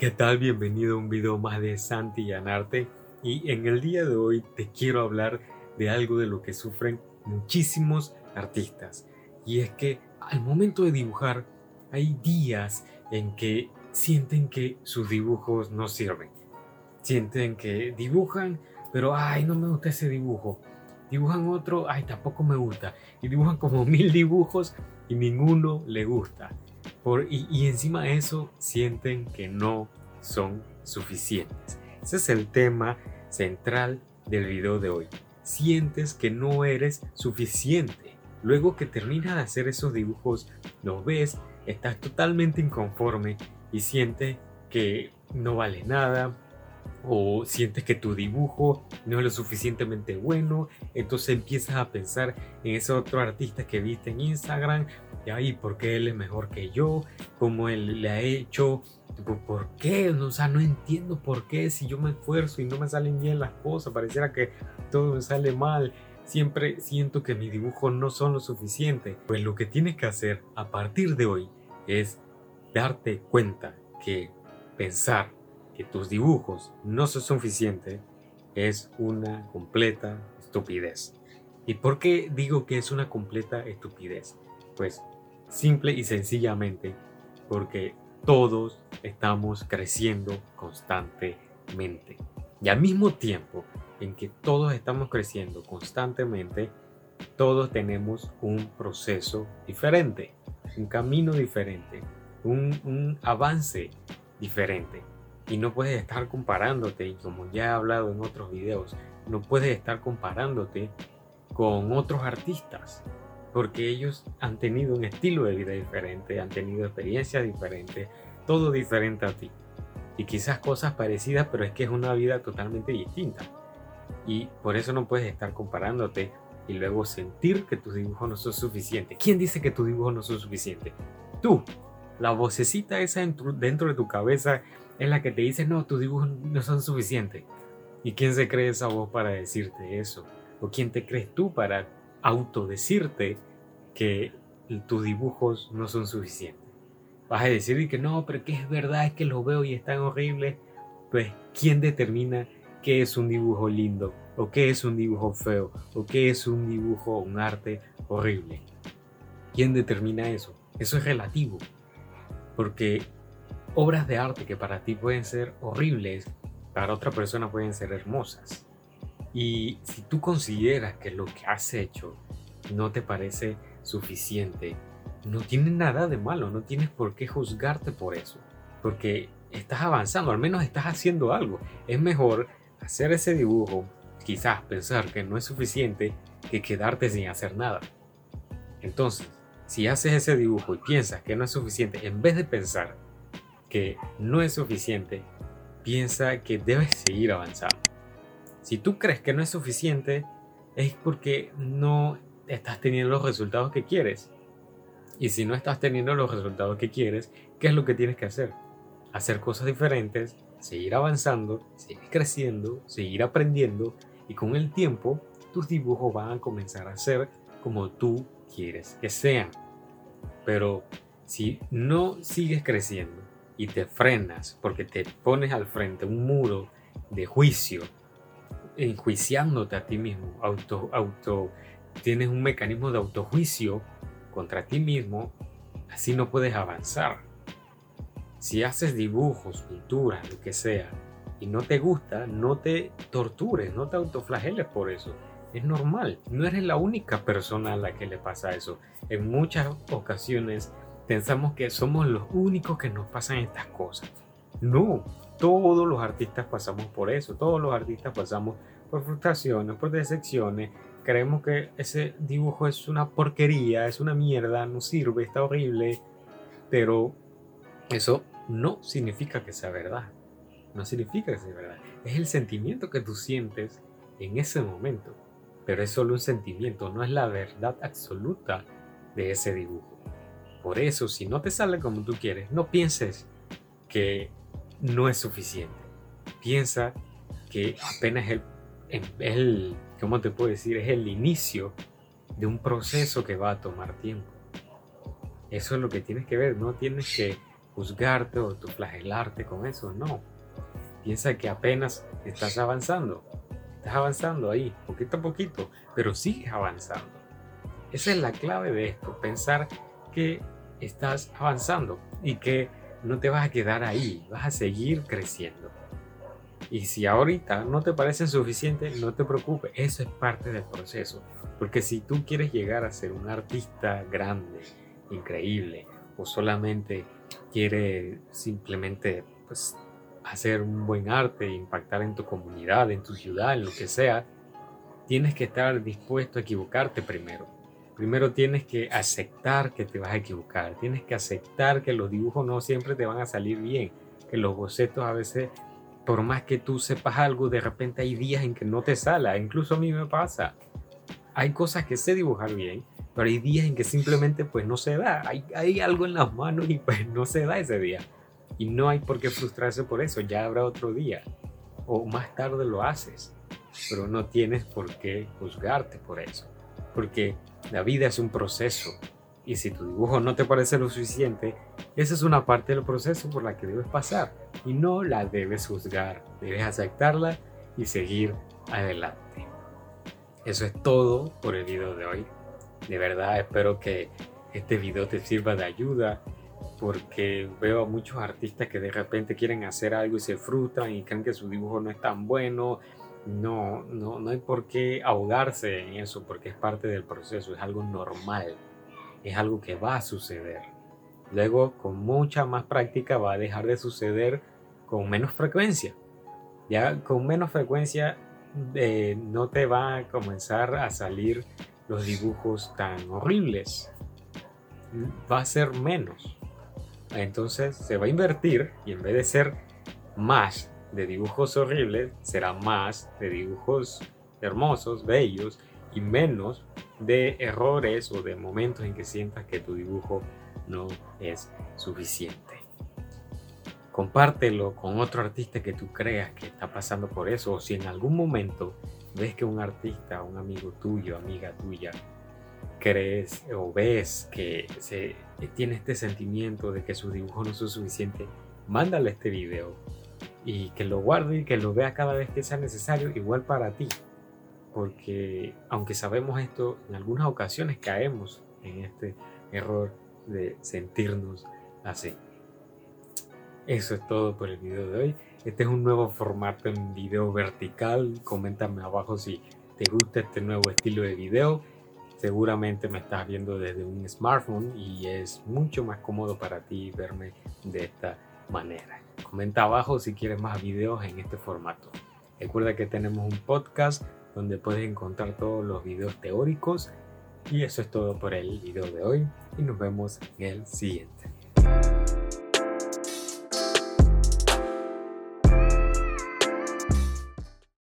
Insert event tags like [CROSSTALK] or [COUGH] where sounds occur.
¿Qué tal? Bienvenido a un video más de Santi Llanarte y en el día de hoy te quiero hablar de algo de lo que sufren muchísimos artistas y es que al momento de dibujar hay días en que sienten que sus dibujos no sirven. Sienten que dibujan, pero ay, no me gusta ese dibujo. Dibujan otro, ay, tampoco me gusta. Y dibujan como [LAUGHS] mil dibujos y ninguno le gusta y, encima de eso sienten que no son suficientes. Ese es el tema central del video de hoy. Sientes que no eres suficiente. Luego que terminas de hacer esos dibujos, los ves, estás totalmente inconforme y sientes que no vale nada, o sientes que tu dibujo no es lo suficientemente bueno, entonces empiezas a pensar en ese otro artista que viste en Instagram, y ahí, ¿por qué él es mejor que yo? ¿Cómo él le ha hecho? ¿Por qué? O sea, no entiendo por qué si yo me esfuerzo y no me salen bien las cosas, pareciera que todo me sale mal. Siempre siento que mis dibujos no son lo suficiente. Pues lo que tienes que hacer a partir de hoy es darte cuenta que pensar tus dibujos no son suficientes es una completa estupidez. ¿Y por qué digo que es una completa estupidez? Pues simple y sencillamente porque todos estamos creciendo constantemente. Y al mismo tiempo en que todos estamos creciendo constantemente, todos tenemos un proceso diferente, un camino diferente, un, un avance diferente. Y no puedes estar comparándote, y como ya he hablado en otros videos, no puedes estar comparándote con otros artistas, porque ellos han tenido un estilo de vida diferente, han tenido experiencias diferentes, todo diferente a ti. Y quizás cosas parecidas, pero es que es una vida totalmente distinta. Y por eso no puedes estar comparándote y luego sentir que tus dibujos no son suficientes. ¿Quién dice que tus dibujos no son suficientes? Tú, la vocecita esa dentro de tu cabeza es la que te dice, no, tus dibujos no son suficientes. ¿Y quién se cree esa voz para decirte eso? ¿O quién te crees tú para autodecirte que tus dibujos no son suficientes? Vas a decir que no, pero que es verdad, es que lo veo y están horribles. Pues, ¿quién determina qué es un dibujo lindo? ¿O qué es un dibujo feo? ¿O qué es un dibujo, un arte horrible? ¿Quién determina eso? Eso es relativo. Porque obras de arte que para ti pueden ser horribles, para otra persona pueden ser hermosas. Y si tú consideras que lo que has hecho no te parece suficiente, no tiene nada de malo, no tienes por qué juzgarte por eso, porque estás avanzando, al menos estás haciendo algo. Es mejor hacer ese dibujo, quizás pensar que no es suficiente, que quedarte sin hacer nada. Entonces, si haces ese dibujo y piensas que no es suficiente, en vez de pensar que no es suficiente, piensa que debes [LAUGHS] seguir avanzando. Si tú crees que no es suficiente, es porque no estás teniendo los resultados que quieres. Y si no estás teniendo los resultados que quieres, ¿qué es lo que tienes que hacer? Hacer cosas diferentes, seguir avanzando, seguir creciendo, seguir aprendiendo y con el tiempo tus dibujos van a comenzar a ser como tú quieres que sean. Pero si no sigues creciendo, y te frenas porque te pones al frente un muro de juicio, enjuiciándote a ti mismo, auto, auto, tienes un mecanismo de autojuicio contra ti mismo, así no puedes avanzar. Si haces dibujos, pinturas, lo que sea, y no te gusta, no te tortures, no te autoflageles por eso. Es normal, no eres la única persona a la que le pasa eso. En muchas ocasiones pensamos que somos los únicos que nos pasan estas cosas. No, todos los artistas pasamos por eso, todos los artistas pasamos por frustraciones, por decepciones. Creemos que ese dibujo es una porquería, es una mierda, no sirve, está horrible, pero eso no significa que sea verdad. No significa que sea verdad. Es el sentimiento que tú sientes en ese momento. Pero es solo un sentimiento, no es la verdad absoluta de ese dibujo. Por eso, si no te sale como tú quieres, no pienses que no es suficiente. Piensa que apenas el, el, ¿cómo te puedo decir? Es el inicio de un proceso que va a tomar tiempo. Eso es lo que tienes que ver, no tienes que juzgarte o flagelarte con eso, no. Piensa que apenas estás avanzando. Estás avanzando ahí, poquito a poquito, pero sigues avanzando. Esa es la clave de esto, pensar que estás avanzando y que no te vas a quedar ahí, vas a seguir creciendo. Y si ahorita no te parece suficiente, no te preocupes, eso es parte del proceso. Porque si tú quieres llegar a ser un artista grande, increíble, o solamente quieres simplemente pues, hacer un buen arte, impactar en tu comunidad, en tu ciudad, en lo que sea, tienes que estar dispuesto a equivocarte primero. Primero tienes que aceptar que te vas a equivocar, tienes que aceptar que los dibujos no siempre te van a salir bien, que los bocetos a veces, por más que tú sepas algo, de repente hay días en que no te sale, incluso a mí me pasa. Hay cosas que sé dibujar bien, pero hay días en que simplemente pues no se da, hay, hay algo en las manos y pues no se da ese día. Y no hay por qué frustrarse por eso, ya habrá otro día. O más tarde lo haces, pero no tienes por qué juzgarte por eso. Porque la vida es un proceso y si tu dibujo no te parece lo suficiente, esa es una parte del proceso por la que debes pasar y no la debes juzgar, debes aceptarla y seguir adelante. Eso es todo por el video de hoy. De verdad espero que este video te sirva de ayuda porque veo a muchos artistas que de repente quieren hacer algo y se frustran y creen que su dibujo no es tan bueno no, no, no hay por qué ahogarse en eso porque es parte del proceso, es algo normal, es algo que va a suceder. Luego, con mucha más práctica, va a dejar de suceder con menos frecuencia. Ya con menos frecuencia eh, no te va a comenzar a salir los dibujos tan horribles. Va a ser menos. Entonces se va a invertir y en vez de ser más de dibujos horribles será más de dibujos hermosos, bellos y menos de errores o de momentos en que sientas que tu dibujo no es suficiente. Compártelo con otro artista que tú creas que está pasando por eso o si en algún momento ves que un artista, un amigo tuyo, amiga tuya, crees o ves que se, tiene este sentimiento de que su dibujo no es suficiente, mándale este video y que lo guarde y que lo vea cada vez que sea necesario, igual para ti. Porque aunque sabemos esto, en algunas ocasiones caemos en este error de sentirnos así. Eso es todo por el video de hoy. Este es un nuevo formato en video vertical. Coméntame abajo si te gusta este nuevo estilo de video. Seguramente me estás viendo desde un smartphone y es mucho más cómodo para ti verme de esta manera. Comenta abajo si quieres más videos en este formato. Recuerda que tenemos un podcast donde puedes encontrar todos los videos teóricos. Y eso es todo por el video de hoy y nos vemos en el siguiente.